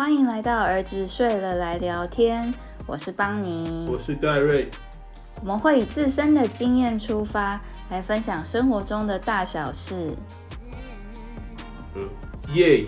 欢迎来到儿子睡了来聊天，我是邦尼，我是戴瑞。我们会以自身的经验出发，来分享生活中的大小事。耶！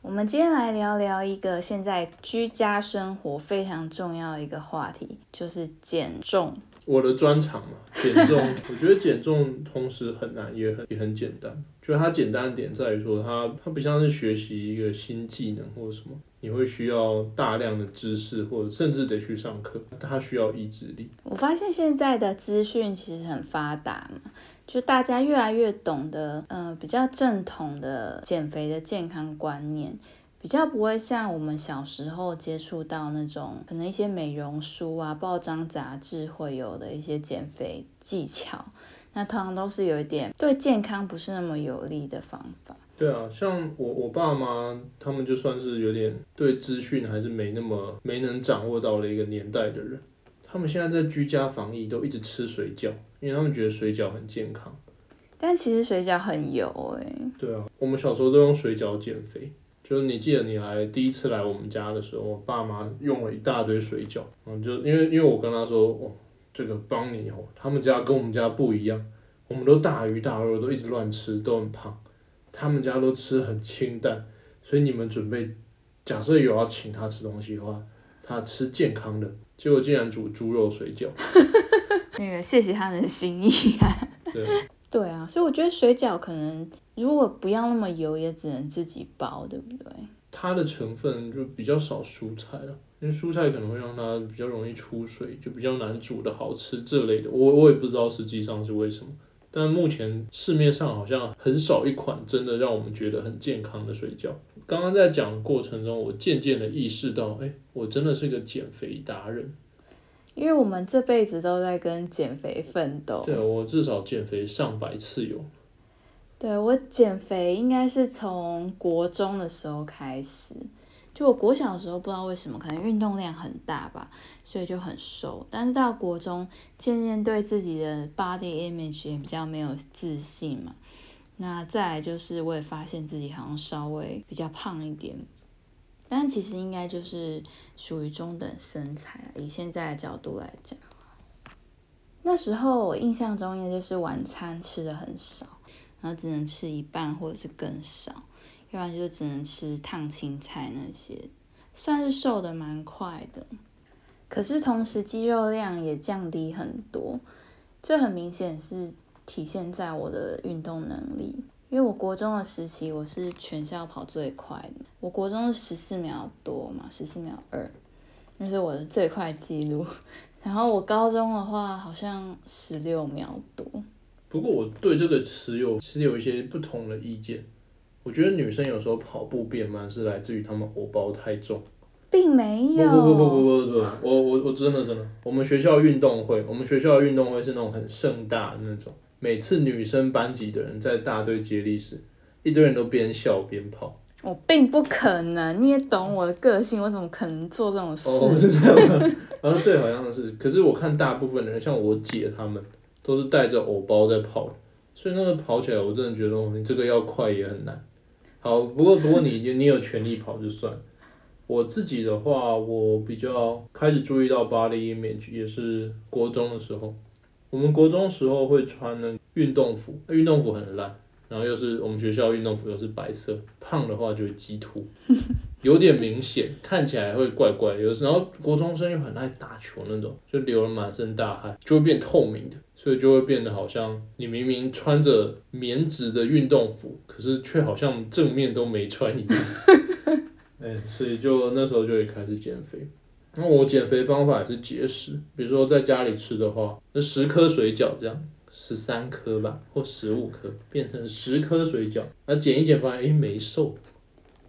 我们今天来聊聊一个现在居家生活非常重要的一个话题，就是减重。我的专长嘛，减重。我觉得减重同时很难，也很也很简单。就它简单的点在于说，它它不像是学习一个新技能或者什么，你会需要大量的知识，或者甚至得去上课。它需要意志力。我发现现在的资讯其实很发达嘛，就大家越来越懂得，呃，比较正统的减肥的健康观念。比较不会像我们小时候接触到那种可能一些美容书啊、报章杂志会有的一些减肥技巧，那通常都是有一点对健康不是那么有利的方法。对啊，像我我爸妈他们就算是有点对资讯还是没那么没能掌握到的一个年代的人，他们现在在居家防疫都一直吃水饺，因为他们觉得水饺很健康。但其实水饺很油哎。对啊，我们小时候都用水饺减肥。就是你记得你来第一次来我们家的时候，我爸妈用了一大堆水饺，嗯，就因为因为我跟他说，哦，这个帮你哦，他们家跟我们家不一样，我们都大鱼大肉，都一直乱吃，都很胖，他们家都吃很清淡，所以你们准备，假设有要请他吃东西的话，他吃健康的，结果竟然煮猪肉水饺，那个谢谢他的心意啊，对，对啊，所以我觉得水饺可能。如果不要那么油，也只能自己包，对不对？它的成分就比较少蔬菜了，因为蔬菜可能会让它比较容易出水，就比较难煮的好吃这类的。我我也不知道实际上是为什么，但目前市面上好像很少一款真的让我们觉得很健康的水饺。刚刚在讲过程中，我渐渐的意识到，哎，我真的是个减肥达人，因为我们这辈子都在跟减肥奋斗。对我至少减肥上百次有。对我减肥应该是从国中的时候开始，就我国小的时候不知道为什么，可能运动量很大吧，所以就很瘦。但是到国中，渐渐对自己的 body image 也比较没有自信嘛。那再来就是我也发现自己好像稍微比较胖一点，但其实应该就是属于中等身材。以现在的角度来讲，那时候我印象中应该就是晚餐吃的很少。然后只能吃一半或者是更少，要不然就只能吃烫青菜那些，算是瘦的蛮快的。可是同时肌肉量也降低很多，这很明显是体现在我的运动能力。因为我国中的时期我是全校跑最快的，我国中是十四秒多嘛，十四秒二，那是我的最快记录。然后我高中的话好像十六秒多。不过我对这个词有其实有一些不同的意见。我觉得女生有时候跑步变慢是来自于她们偶包太重，并没有。不不不不不不不，我我我真的真的，我们学校运动会，我们学校的运动会是那种很盛大的那种，每次女生班级的人在大队接力时，一堆人都边笑边跑。我并不可能，你也懂我的个性，我怎么可能做这种事？哦，是这样吗？啊，对，好像是。可是我看大部分的人，像我姐他们。都是带着偶包在跑，所以那个跑起来，我真的觉得你这个要快也很难。好，不过不过你你有权利跑就算。我自己的话，我比较开始注意到 body image 也是国中的时候，我们国中时候会穿那运动服，运动服很烂。然后又是我们学校运动服又是白色，胖的话就会激突，有点明显，看起来会怪怪。有时候国中生又很爱打球那种，就流了满身大汗，就会变透明的，所以就会变得好像你明明穿着棉质的运动服，可是却好像正面都没穿一样。哎，所以就那时候就会开始减肥。那我减肥方法也是节食，比如说在家里吃的话，那十颗水饺这样。十三颗吧，或十五颗，变成十颗水饺，那减一减发现，哎，没瘦。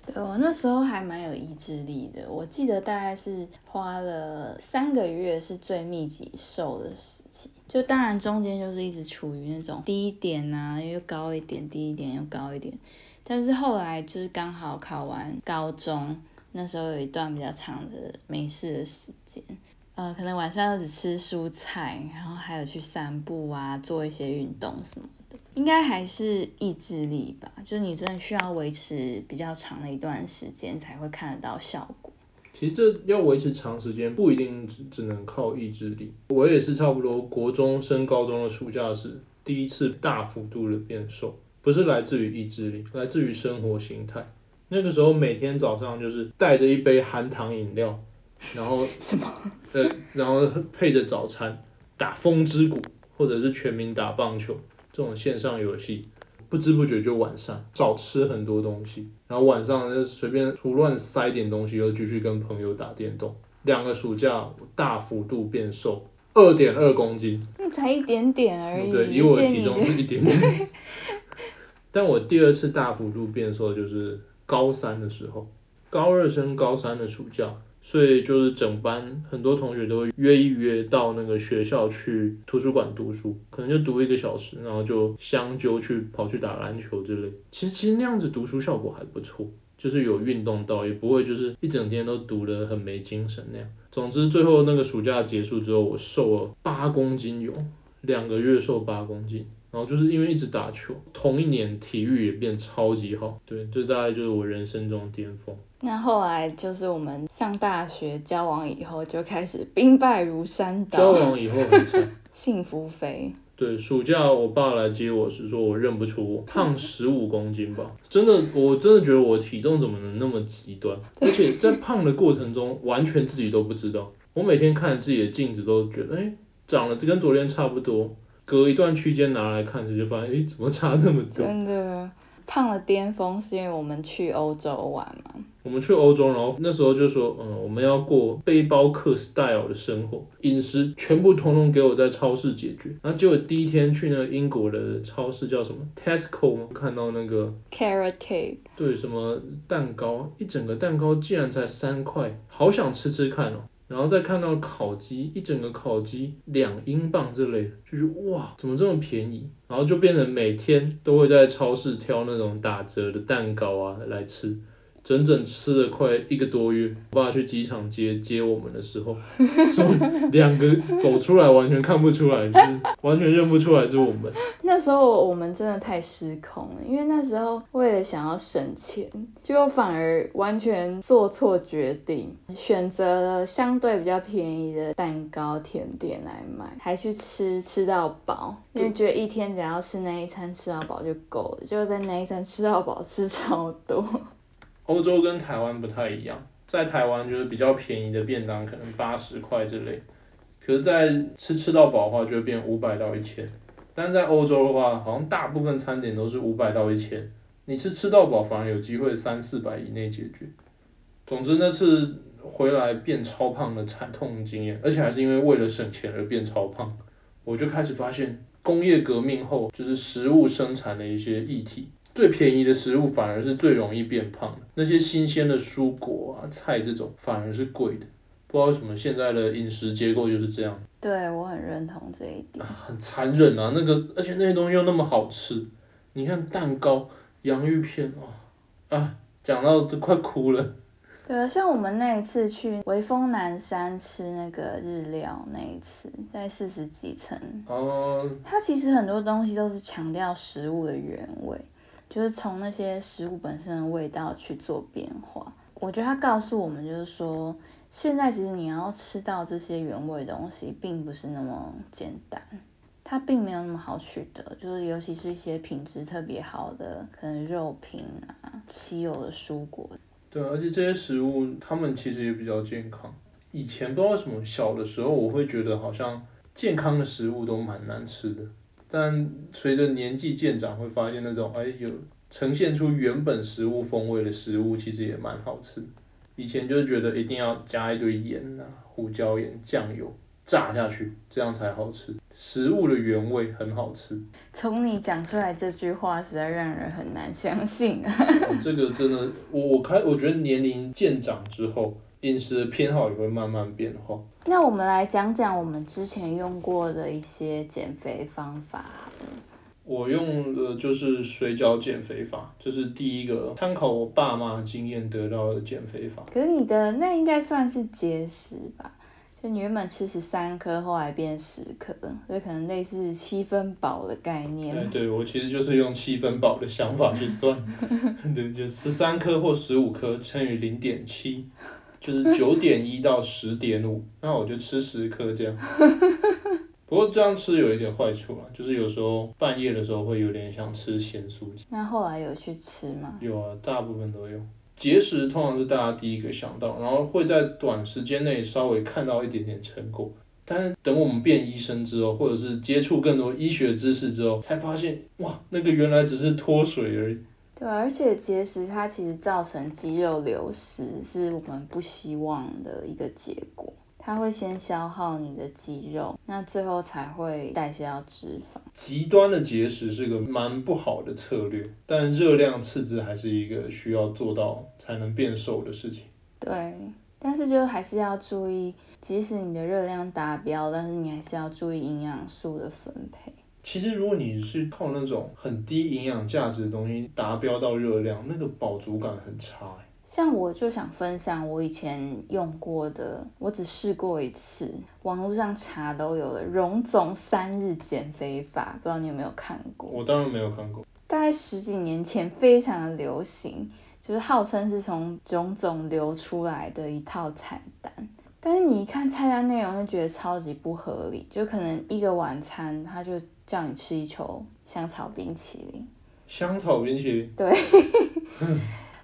对我那时候还蛮有意志力的，我记得大概是花了三个月是最密集瘦的时期，就当然中间就是一直处于那种低一点啊，又高一点，低一点又高一点，但是后来就是刚好考完高中，那时候有一段比较长的没事的时间。呃，可能晚上只吃蔬菜，然后还有去散步啊，做一些运动什么的。应该还是意志力吧，就是你真的需要维持比较长的一段时间才会看得到效果。其实这要维持长时间，不一定只只能靠意志力。我也是差不多国中升高中的暑假时，第一次大幅度的变瘦，不是来自于意志力，来自于生活形态。那个时候每天早上就是带着一杯含糖饮料，然后 什么？呃，然后配着早餐打风之谷，或者是全民打棒球这种线上游戏，不知不觉就晚上少吃很多东西，然后晚上就随便胡乱塞点东西，又继续跟朋友打电动。两个暑假大幅度变瘦，二点二公斤，那才一点点而已。对，以我的体重是一点点。但我第二次大幅度变瘦就是高三的时候，高二升高三的暑假，所以就是整班很多同学都会约一约到那个学校去图书馆读书，可能就读一个小时，然后就相揪去跑去打篮球之类。其实其实那样子读书效果还不错，就是有运动到，也不会就是一整天都读得很没精神那样。总之最后那个暑假结束之后，我瘦了八公斤有，两个月瘦八公斤。然后就是因为一直打球，同一年体育也变超级好，对，这大概就是我人生中的巅峰。那后来就是我们上大学交往以后，就开始兵败如山倒交，往以后很惨，幸福肥。对，暑假我爸来接我是说，我认不出我，胖十五公斤吧，真的，我真的觉得我体重怎么能那么极端，而且在胖的过程中，完全自己都不知道。我每天看自己的镜子都觉得，哎，长得跟昨天差不多。隔一段区间拿来看时，就发现，哎，怎么差这么多？真的胖的巅峰是因为我们去欧洲玩嘛，我们去欧洲，然后那时候就说，嗯，我们要过背包客 style 的生活，饮食全部统统给我在超市解决。然后结果第一天去那个英国的超市叫什么 Tesco 吗？看到那个 carrot cake，对什么蛋糕，一整个蛋糕竟然才三块，好想吃吃看哦。然后再看到烤鸡，一整个烤鸡两英镑之类的，就是哇，怎么这么便宜？然后就变成每天都会在超市挑那种打折的蛋糕啊来吃，整整吃了快一个多月。我爸去机场接接我们的时候，说两个走出来完全看不出来是，完全认不出来是我们。那时候我们真的太失控了，因为那时候为了想要省钱，就反而完全做错决定，选择了相对比较便宜的蛋糕甜点来买，还去吃吃到饱，因为觉得一天只要吃那一餐吃到饱就够了，结果在那一餐吃到饱吃超多。欧洲跟台湾不太一样，在台湾就是比较便宜的便当，可能八十块之类，可是，在吃吃到饱的话，就会变五百到一千。但是在欧洲的话，好像大部分餐点都是五百到一千，你吃吃到饱反而有机会三四百以内解决。总之那次回来变超胖的惨痛经验，而且还是因为为了省钱而变超胖，我就开始发现工业革命后就是食物生产的一些议题。最便宜的食物反而是最容易变胖的，那些新鲜的蔬果啊、菜这种反而是贵的。不知道为什么现在的饮食结构就是这样，对我很认同这一点。很残忍啊！那个，而且那些东西又那么好吃，你看蛋糕、洋芋片哦啊，讲到都快哭了。对啊，像我们那一次去微风南山吃那个日料那一次，在四十几层，哦、它其实很多东西都是强调食物的原味，就是从那些食物本身的味道去做变化。我觉得它告诉我们，就是说，现在其实你要吃到这些原味东西，并不是那么简单，它并没有那么好取得，就是尤其是一些品质特别好的，可能肉品啊、稀有的蔬果，对，而且这些食物它们其实也比较健康。以前不知道为什么，小的时候我会觉得好像健康的食物都蛮难吃的，但随着年纪渐长，会发现那种哎有呈现出原本食物风味的食物，其实也蛮好吃。以前就是觉得一定要加一堆盐啊、胡椒盐、酱油炸下去，这样才好吃。食物的原味很好吃，从你讲出来这句话，实在让人很难相信啊！哦这个真的，我我开我觉得年龄渐长之后，饮食的偏好也会慢慢变化。那我们来讲讲我们之前用过的一些减肥方法。我用的就是水饺减肥法，这是第一个参考我爸妈经验得到的减肥法。可是你的那应该算是节食吧？就你原本吃十三颗，后来变十颗，所以可能类似七分饱的概念。哎，对我其实就是用七分饱的想法去算，对，就十三颗或十五颗乘以零点七，就是 九点一到十点五，那我就吃十颗这样。不过这样吃有一点坏处啊，就是有时候半夜的时候会有点想吃咸酥鸡。那后来有去吃吗？有啊，大部分都有。节食通常是大家第一个想到，然后会在短时间内稍微看到一点点成果，但是等我们变医生之后，或者是接触更多医学知识之后，才发现哇，那个原来只是脱水而已。对，而且节食它其实造成肌肉流失，是我们不希望的一个结果。它会先消耗你的肌肉，那最后才会代谢到脂肪。极端的节食是个蛮不好的策略，但热量赤字还是一个需要做到才能变瘦的事情。对，但是就还是要注意，即使你的热量达标，但是你还是要注意营养素的分配。其实如果你是靠那种很低营养价值的东西达标到热量，那个饱足感很差。像我就想分享我以前用过的，我只试过一次，网络上查都有了，荣总三日减肥法，不知道你有没有看过？我当然没有看过。大概十几年前非常的流行，就是号称是从荣总流出来的一套菜单，但是你一看菜单内容就觉得超级不合理，就可能一个晚餐它就叫你吃一球香草冰淇淋，香草冰淇淋，对。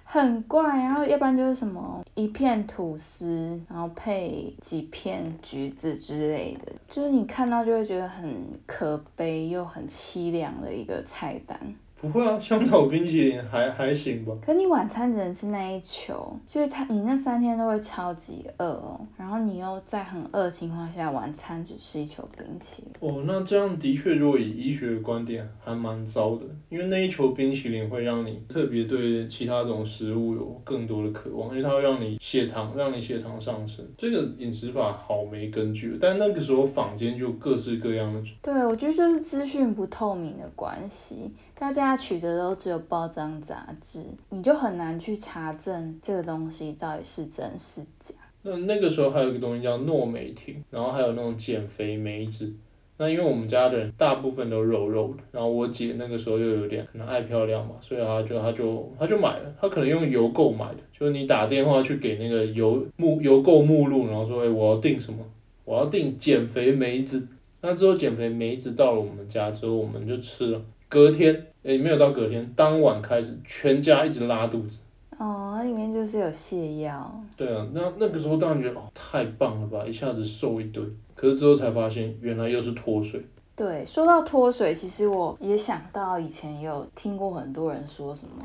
很怪，然后要不然就是什么一片吐司，然后配几片橘子之类的，就是你看到就会觉得很可悲又很凄凉的一个菜单。不会啊，香草冰淇淋还还行吧。可你晚餐只能吃那一球，所以他你那三天都会超级饿哦。然后你又在很饿的情况下，晚餐只吃一球冰淇淋。哦，那这样的确，如果以医学的观点，还蛮糟的。因为那一球冰淇淋会让你特别对其他种食物有更多的渴望，因为它会让你血糖让你血糖上升。这个饮食法好没根据，但那个时候坊间就各式各样的。对，我觉得就是资讯不透明的关系。大家取的都只有包装杂志，你就很难去查证这个东西到底是真是假。那那个时候还有一个东西叫诺美婷，然后还有那种减肥梅子。那因为我们家的人大部分都肉肉的，然后我姐那个时候又有点可能爱漂亮嘛，所以她就她就她就买了。她可能用邮购买的，就是你打电话去给那个邮目邮购目录，然后说哎我要订什么，我要订减肥梅子。那之后减肥梅子到了我们家之后，我们就吃了。隔天。诶，没有到隔天，当晚开始全家一直拉肚子。哦，它里面就是有泻药。对啊，那那个时候当然觉得哦，太棒了吧，一下子瘦一堆。可是之后才发现，原来又是脱水。对，说到脱水，其实我也想到以前有听过很多人说什么，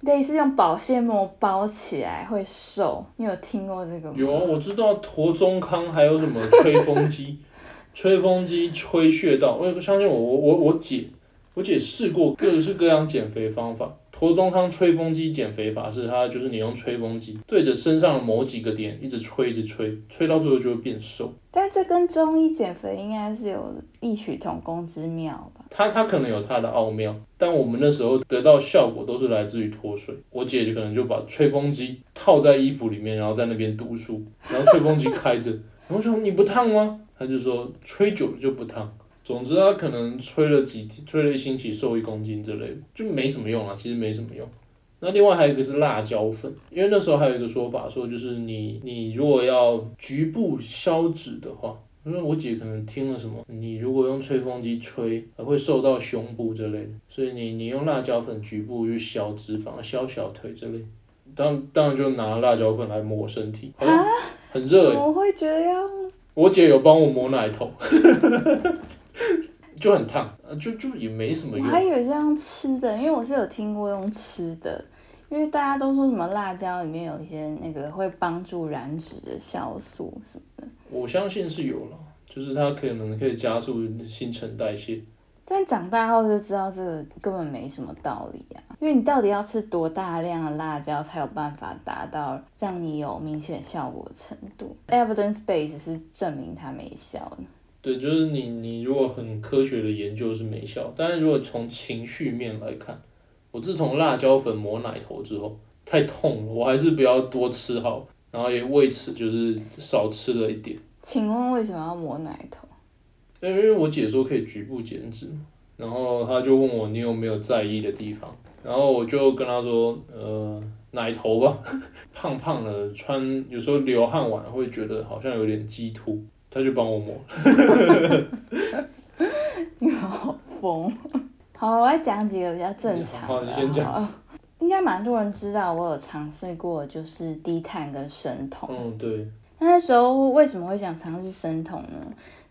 类似用保鲜膜包起来会瘦。你有听过这个吗？有啊，我知道驼中康还有什么吹风机，吹风机吹穴道。我相信我，我我我姐。我姐试过各式各样减肥方法，驼中康吹风机减肥法是它就是你用吹风机对着身上的某几个点一直吹，一直吹，吹到最后就会变瘦。但这跟中医减肥应该是有异曲同工之妙吧？它它可能有它的奥妙，但我们那时候得到效果都是来自于脱水。我姐就可能就把吹风机套在衣服里面，然后在那边读书，然后吹风机开着，我说你不烫吗？她就说吹久了就不烫。总之，他可能吹了几天，吹了一星期，瘦一公斤之类的，就没什么用啊。其实没什么用。那另外还有一个是辣椒粉，因为那时候还有一个说法，说就是你你如果要局部消脂的话，因为我姐可能听了什么，你如果用吹风机吹，会瘦到胸部之类的，所以你你用辣椒粉局部去消脂肪、消小腿之类。当当然就拿辣椒粉来抹身体，很热。我会觉得要。我姐有帮我抹奶头。就很烫，就就也没什么用。我还以为是用吃的，因为我是有听过用吃的，因为大家都说什么辣椒里面有一些那个会帮助燃脂的酵素什么的。我相信是有了，就是它可能可以加速新陈代谢。但长大后就知道这个根本没什么道理啊，因为你到底要吃多大量的辣椒才有办法达到让你有明显效果的程度？Evidence base 是证明它没效的。对，就是你，你如果很科学的研究是没效，但是如果从情绪面来看，我自从辣椒粉抹奶头之后，太痛了，我还是不要多吃好，然后也为此就是少吃了一点。请问为什么要抹奶头？因为我姐说可以局部减脂，然后她就问我你有没有在意的地方，然后我就跟她说，呃，奶头吧，胖胖的，穿有时候流汗完会觉得好像有点激突，她就帮我抹。你好疯。好，我来讲几个比较正常好的。你先讲应该蛮多人知道，我有尝试过，就是低碳跟生酮。嗯，对，那时候为什么会想尝试生酮呢？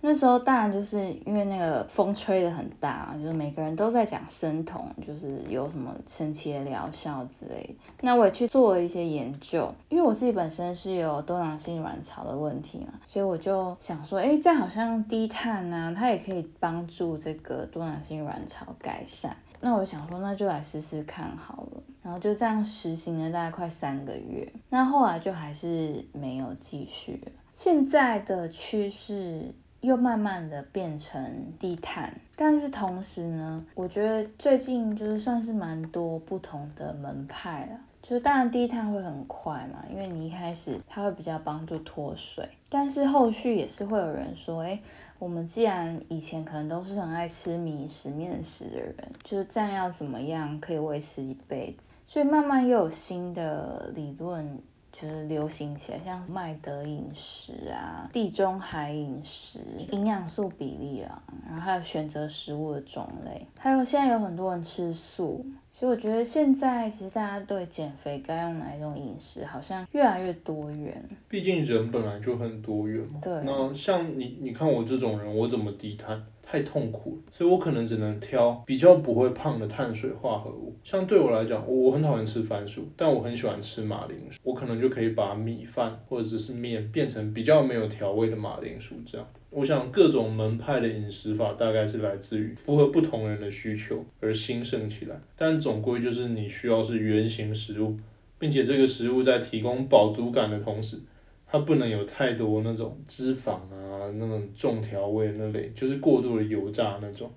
那时候当然就是因为那个风吹的很大嘛，就是每个人都在讲生酮，就是有什么神奇的疗效之类。那我也去做了一些研究，因为我自己本身是有多囊性卵巢的问题嘛，所以我就想说，哎，这样好像低碳啊，它也可以帮助这个多囊性卵巢改善。那我想说，那就来试试看好了。然后就这样实行了大概快三个月，那后来就还是没有继续。现在的趋势又慢慢的变成低碳，但是同时呢，我觉得最近就是算是蛮多不同的门派了。就是当然低碳会很快嘛，因为你一开始它会比较帮助脱水，但是后续也是会有人说，哎，我们既然以前可能都是很爱吃米食、面食的人，就是这样要怎么样可以维持一辈子？所以慢慢又有新的理论就是流行起来，像麦德饮食啊、地中海饮食、营养素比例啊，然后还有选择食物的种类，还有现在有很多人吃素。所以我觉得现在其实大家对减肥该用哪一种饮食，好像越来越多元。毕竟人本来就很多元嘛。对那像你，你看我这种人，我怎么低碳？太痛苦了，所以我可能只能挑比较不会胖的碳水化合物。像对我来讲，我很讨厌吃番薯，但我很喜欢吃马铃薯。我可能就可以把米饭或者是面变成比较没有调味的马铃薯这样。我想各种门派的饮食法大概是来自于符合不同人的需求而兴盛起来，但总归就是你需要是原型食物，并且这个食物在提供饱足感的同时，它不能有太多那种脂肪啊、那种重调味那类，就是过度的油炸那种。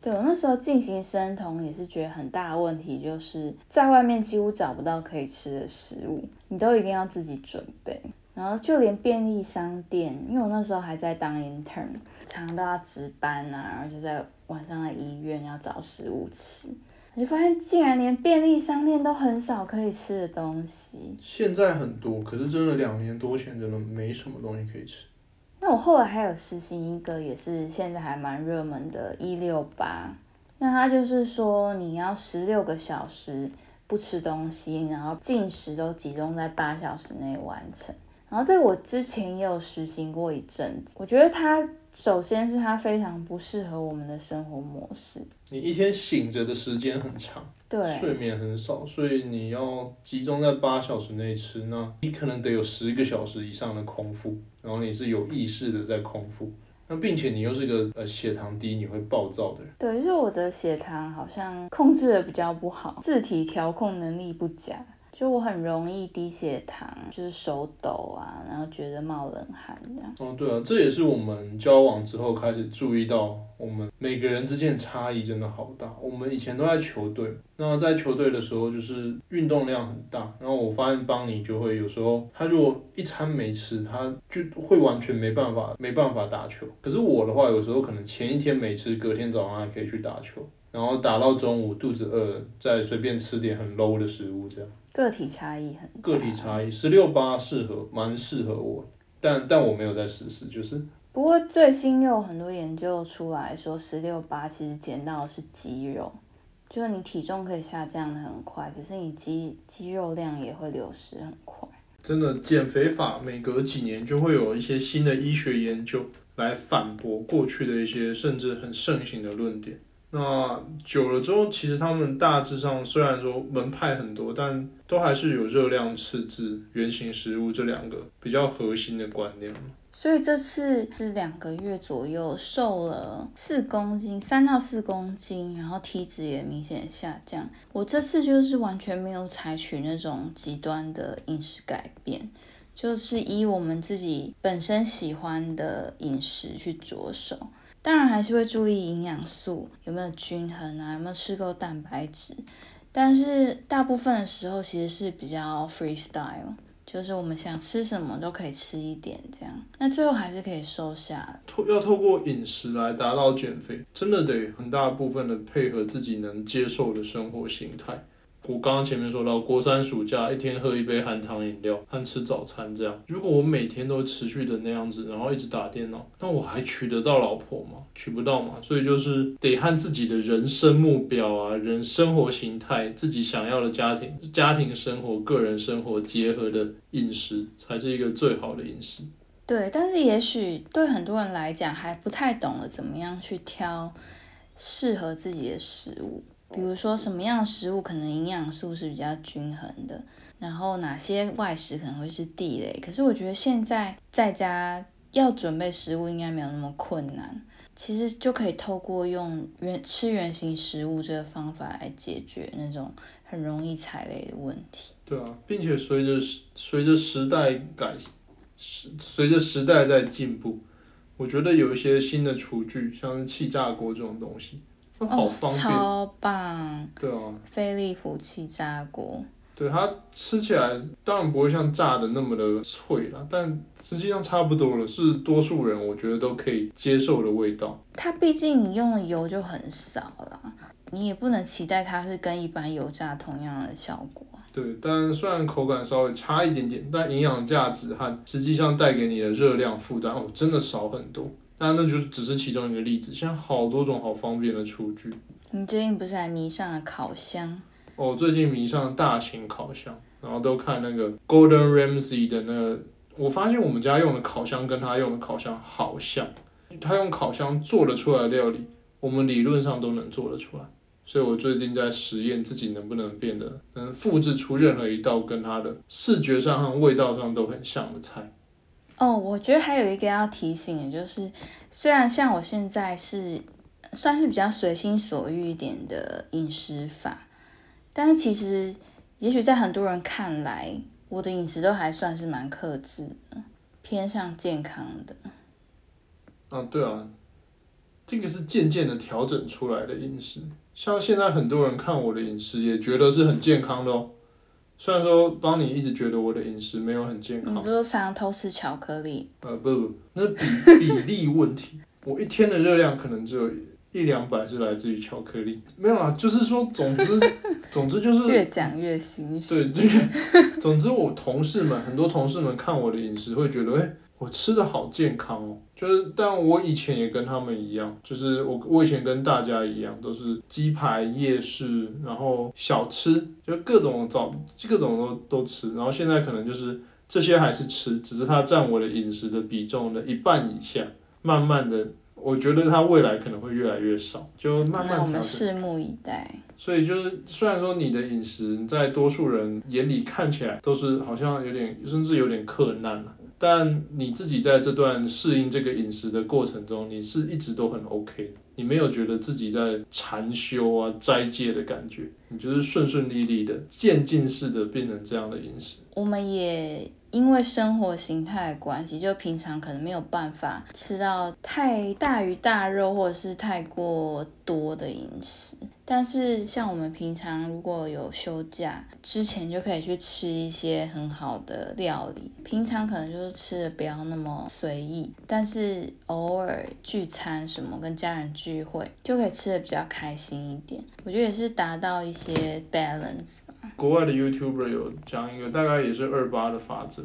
对我那时候进行生酮也是觉得很大的问题，就是在外面几乎找不到可以吃的食物，你都一定要自己准备。然后就连便利商店，因为我那时候还在当 intern，常常都要值班啊，然后就在晚上在医院要找食物吃，我就发现竟然连便利商店都很少可以吃的东西。现在很多，可是真的两年多前真的没什么东西可以吃。那我后来还有实行一个也是现在还蛮热门的“一六八”，那它就是说你要十六个小时不吃东西，然后进食都集中在八小时内完成。然后这个我之前也有实行过一阵子，我觉得它首先是它非常不适合我们的生活模式，你一天醒着的时间很长，对睡眠很少，所以你要集中在八小时内吃，那你可能得有十个小时以上的空腹，然后你是有意识的在空腹，那并且你又是个呃血糖低，你会暴躁的人。对，就是我的血糖好像控制的比较不好，自体调控能力不佳。就我很容易低血糖，就是手抖啊，然后觉得冒冷汗这样。哦，对啊，这也是我们交往之后开始注意到，我们每个人之间差异真的好大。我们以前都在球队，那在球队的时候就是运动量很大，然后我发现邦尼就会有时候他如果一餐没吃，他就会完全没办法没办法打球。可是我的话，有时候可能前一天没吃，隔天早上还可以去打球，然后打到中午肚子饿，再随便吃点很 low 的食物这样。个体差异很。个体差异，十六八适合，蛮适合我，但但我没有在实施，就是不过最新又有很多研究出来说，十六八其实减到的是肌肉，就是你体重可以下降的很快，可是你肌肌肉量也会流失很快。真的减肥法每隔几年就会有一些新的医学研究来反驳过去的一些甚至很盛行的论点。那久了之后，其实他们大致上虽然说门派很多，但都还是有热量赤字、原型食物这两个比较核心的观念。所以这次是两个月左右，瘦了四公斤，三到四公斤，然后体脂也明显下降。我这次就是完全没有采取那种极端的饮食改变，就是以我们自己本身喜欢的饮食去着手。当然还是会注意营养素有没有均衡啊，有没有吃够蛋白质。但是大部分的时候其实是比较 freestyle，就是我们想吃什么都可以吃一点，这样，那最后还是可以瘦下来。透要透过饮食来达到减肥，真的得很大部分的配合自己能接受的生活形态。我刚刚前面说到，国三暑假一天喝一杯含糖饮料和吃早餐这样，如果我每天都持续的那样子，然后一直打电脑，那我还娶得到老婆吗？娶不到嘛，所以就是得和自己的人生目标啊、人生活形态、自己想要的家庭、家庭生活、个人生活结合的饮食，才是一个最好的饮食。对，但是也许对很多人来讲还不太懂得怎么样去挑适合自己的食物。比如说什么样的食物可能营养素是比较均衡的，然后哪些外食可能会是地雷。可是我觉得现在在家要准备食物应该没有那么困难，其实就可以透过用原吃原形食物这个方法来解决那种很容易踩雷的问题。对啊，并且随着随着时代改随着时代在进步，我觉得有一些新的厨具，像是气炸锅这种东西。好方便，超棒！对啊，飞利浦气炸锅，对它吃起来当然不会像炸的那么的脆啦，但实际上差不多了，是多数人我觉得都可以接受的味道。它毕竟你用的油就很少了，你也不能期待它是跟一般油炸同样的效果。对，但虽然口感稍微差一点点，但营养价值和实际上带给你的热量负担哦，真的少很多。那那就只是其中一个例子，现在好多种好方便的厨具。你最近不是还迷上了烤箱？哦，最近迷上了大型烤箱，然后都看那个 Golden Ramsy 的那个。我发现我们家用的烤箱跟他用的烤箱好像，他用烤箱做得出来的料理，我们理论上都能做得出来。所以我最近在实验自己能不能变得能复制出任何一道跟它的视觉上和味道上都很像的菜。哦，我觉得还有一个要提醒的，就是虽然像我现在是算是比较随心所欲一点的饮食法，但是其实也许在很多人看来，我的饮食都还算是蛮克制的，偏向健康的。啊，对啊，这个是渐渐的调整出来的饮食，像现在很多人看我的饮食，也觉得是很健康的哦。虽然说帮你一直觉得我的饮食没有很健康，你不是常偷吃巧克力？呃，不不，那比比例问题。我一天的热量可能只有一两百是来自于巧克力，没有啊，就是说，总之，总之就是越讲越心虚。对，总之我同事们很多同事们看我的饮食会觉得，哎。我吃的好健康哦，就是，但我以前也跟他们一样，就是我我以前跟大家一样，都是鸡排、夜市，然后小吃，就各种早各种都都吃，然后现在可能就是这些还是吃，只是它占我的饮食的比重的一半以下，慢慢的，我觉得它未来可能会越来越少，就慢慢我们拭目以待。所以就是，虽然说你的饮食在多数人眼里看起来都是好像有点，甚至有点困难了。但你自己在这段适应这个饮食的过程中，你是一直都很 OK，你没有觉得自己在禅修啊、斋戒的感觉，你就是顺顺利利的、渐进式的变成这样的饮食。我们也。因为生活形态的关系，就平常可能没有办法吃到太大鱼大肉，或者是太过多的饮食。但是像我们平常如果有休假之前，就可以去吃一些很好的料理。平常可能就是吃的不要那么随意，但是偶尔聚餐什么跟家人聚会，就可以吃的比较开心一点。我觉得也是达到一些 balance。国外的 YouTuber 有讲一个大概也是二八的法则，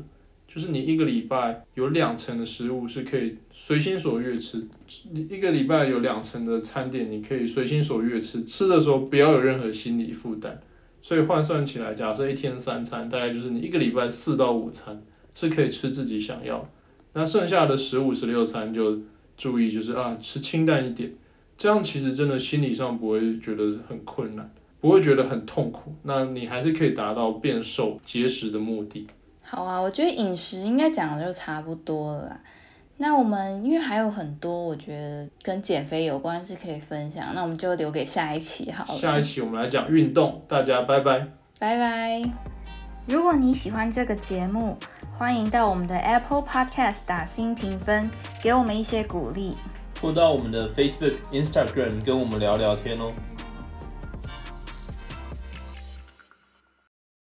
就是你一个礼拜有两成的食物是可以随心所欲吃，你一个礼拜有两成的餐点你可以随心所欲吃，吃的时候不要有任何心理负担。所以换算起来，假设一天三餐，大概就是你一个礼拜四到五餐是可以吃自己想要，那剩下的十五十六餐就注意就是啊吃清淡一点，这样其实真的心理上不会觉得很困难。不会觉得很痛苦，那你还是可以达到变瘦节食的目的。好啊，我觉得饮食应该讲的就差不多了。那我们因为还有很多我觉得跟减肥有关是可以分享，那我们就留给下一期好了。下一期我们来讲运动，大家拜拜，拜拜。如果你喜欢这个节目，欢迎到我们的 Apple Podcast 打新评分，给我们一些鼓励。或到我们的 Facebook、Instagram 跟我们聊聊天哦。